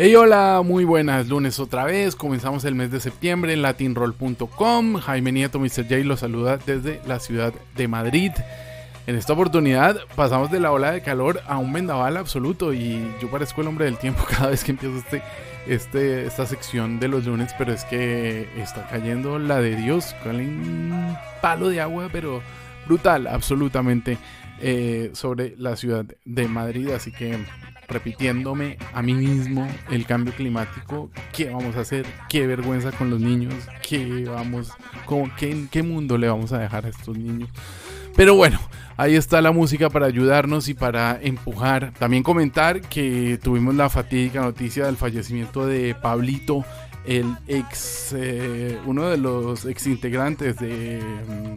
Hey, hola, muy buenas lunes otra vez. Comenzamos el mes de septiembre en latinroll.com. Jaime Nieto, Mr. J, los saluda desde la ciudad de Madrid. En esta oportunidad pasamos de la ola de calor a un vendaval absoluto y yo parezco el hombre del tiempo cada vez que empiezo este, este, esta sección de los lunes, pero es que está cayendo la de Dios con un palo de agua, pero brutal, absolutamente, eh, sobre la ciudad de Madrid. Así que repitiéndome a mí mismo el cambio climático, qué vamos a hacer, qué vergüenza con los niños, qué vamos, qué, qué mundo le vamos a dejar a estos niños. Pero bueno, ahí está la música para ayudarnos y para empujar. También comentar que tuvimos la fatídica noticia del fallecimiento de Pablito, el ex, eh, uno de los ex integrantes de mm,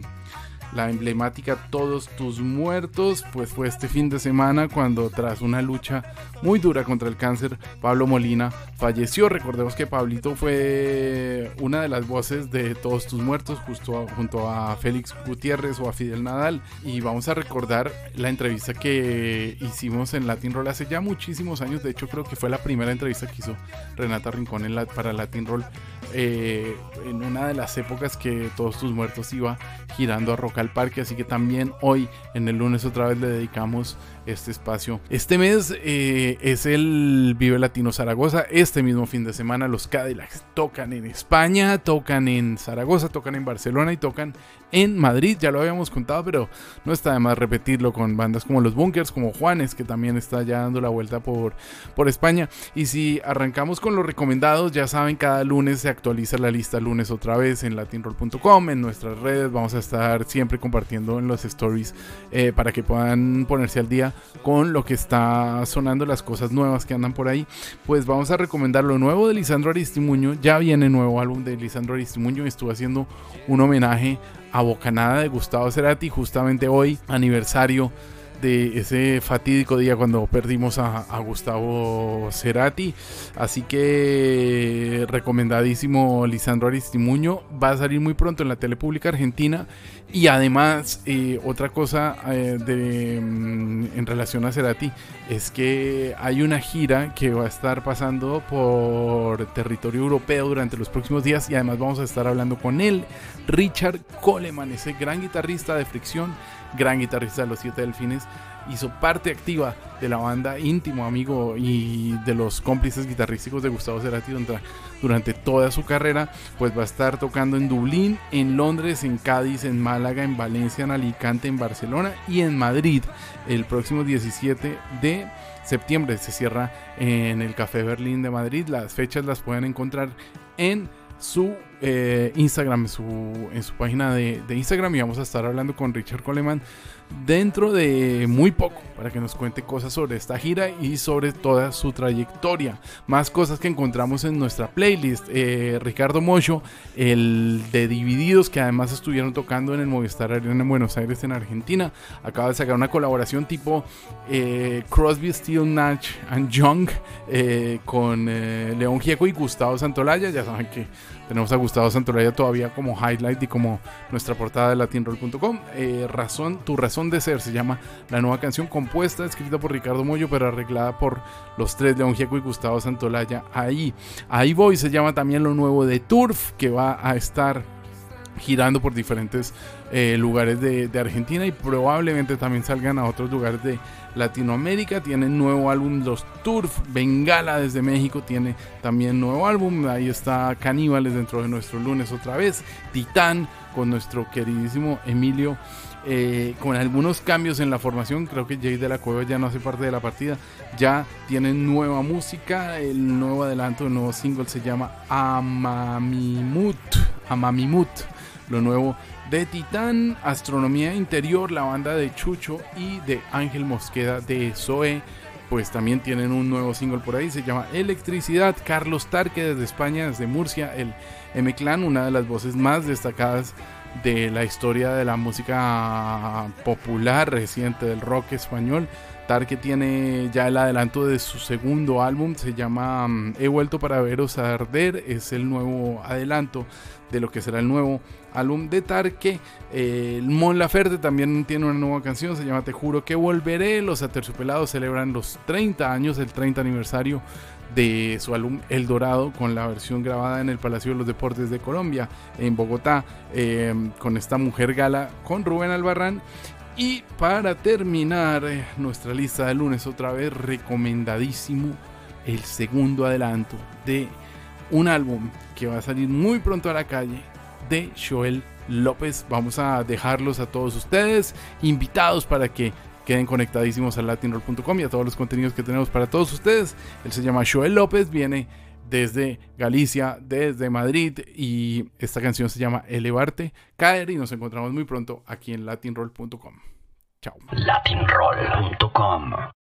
la emblemática Todos tus muertos, pues fue este fin de semana cuando tras una lucha muy dura contra el cáncer, Pablo Molina falleció. Recordemos que Pablito fue una de las voces de Todos tus muertos justo junto a Félix Gutiérrez o a Fidel Nadal y vamos a recordar la entrevista que hicimos en Latin Roll hace ya muchísimos años, de hecho creo que fue la primera entrevista que hizo Renata Rincón en la, para Latin Roll eh, en una de las épocas que Todos tus muertos iba girando a Roca al Parque, así que también hoy en el lunes otra vez le dedicamos este espacio. Este mes eh, es el Vive Latino Zaragoza. Este mismo fin de semana los Cadillacs tocan en España, tocan en Zaragoza, tocan en Barcelona y tocan en Madrid. Ya lo habíamos contado, pero no está de más repetirlo con bandas como Los Bunkers, como Juanes, que también está ya dando la vuelta por, por España. Y si arrancamos con los recomendados, ya saben, cada lunes se actualiza la lista lunes otra vez en latinroll.com, en nuestras redes. Vamos a estar siempre compartiendo en los stories eh, para que puedan ponerse al día con lo que está sonando, las cosas nuevas que andan por ahí, pues vamos a recomendar lo nuevo de Lisandro Aristimuño. Ya viene nuevo álbum de Lisandro Aristimuño. Estuvo haciendo un homenaje a Bocanada de Gustavo Cerati, justamente hoy, aniversario de ese fatídico día cuando perdimos a, Gustavo Cerati. Así que recomendadísimo Lisandro Aristimuño. Va a salir muy pronto en la tele pública argentina. Y además, eh, otra cosa eh, de, mm, en relación a Cerati es que hay una gira que va a estar pasando por territorio europeo durante los próximos días y además vamos a estar hablando con él, Richard Coleman, ese gran guitarrista de Fricción gran guitarrista de los Siete Delfines, hizo parte activa de la banda, íntimo amigo y de los cómplices guitarrísticos de Gustavo Cerati durante toda su carrera, pues va a estar tocando en Dublín, en Londres, en Cádiz, en Málaga, en Valencia, en Alicante, en Barcelona y en Madrid el próximo 17 de septiembre. Se cierra en el Café Berlín de Madrid. Las fechas las pueden encontrar en su eh, Instagram, su, en su página de, de, Instagram y vamos a estar hablando con Richard Coleman dentro de muy poco para que nos cuente cosas sobre esta gira y sobre toda su trayectoria. Más cosas que encontramos en nuestra playlist. Eh, Ricardo Mocho, el de Divididos, que además estuvieron tocando en el Movistar Arena en Buenos Aires, en Argentina, acaba de sacar una colaboración tipo eh, Crosby, Steel, Nash and Young con León Gieco y Gustavo Santolaya. Ya saben que tenemos a Gustavo Santolaya todavía como highlight y como nuestra portada de latinroll.com. razón, tu razón de Ser se llama la nueva canción compuesta, escrita por Ricardo Moyo, pero arreglada por los tres, León Gieco y Gustavo Santolaya. Ahí, ahí voy, se llama también lo nuevo de Turf, que va a estar girando por diferentes eh, lugares de, Argentina y probablemente también salgan a otros lugares de Latinoamérica. Tienen nuevo álbum Los Turf. Bengala desde México tiene también nuevo álbum. Ahí está Caníbales dentro de nuestro lunes otra vez. Titán con nuestro queridísimo Emilio eh, con algunos cambios en la formación. Creo que Jay de la Cueva ya no hace parte de la partida. Ya tienen nueva música. El nuevo adelanto, el nuevo single se llama Amamimut. Amamimut. Lo nuevo de Titán, Astronomía Interior, la banda de Chucho y de Ángel Mosqueda de Zoe. Pues también tienen un nuevo single por ahí, se llama Electricidad. Carlos Tarque desde España, desde Murcia, el M-Clan, una de las voces más destacadas de la historia de la música popular reciente del rock español. Que tiene ya el adelanto de su segundo álbum, se llama mm, He vuelto para veros a arder, es el nuevo adelanto de lo que será el nuevo álbum de Tarque. Eh, Mon Laferte también tiene una nueva canción, se llama Te juro que volveré. Los Aterciopelados celebran los 30 años, el 30 aniversario de su álbum El Dorado con la versión grabada en el Palacio de los Deportes de Colombia en Bogotá eh, con esta mujer gala con Rubén Albarrán y para terminar eh, nuestra lista de lunes otra vez recomendadísimo el segundo adelanto de un álbum que va a salir muy pronto a la calle de Joel López. Vamos a dejarlos a todos ustedes invitados para que queden conectadísimos a latinroll.com y a todos los contenidos que tenemos para todos ustedes. Él se llama Joel López, viene desde Galicia, desde Madrid y esta canción se llama Elevarte, Caer y nos encontramos muy pronto aquí en latinroll.com. Chao. Latinroll.com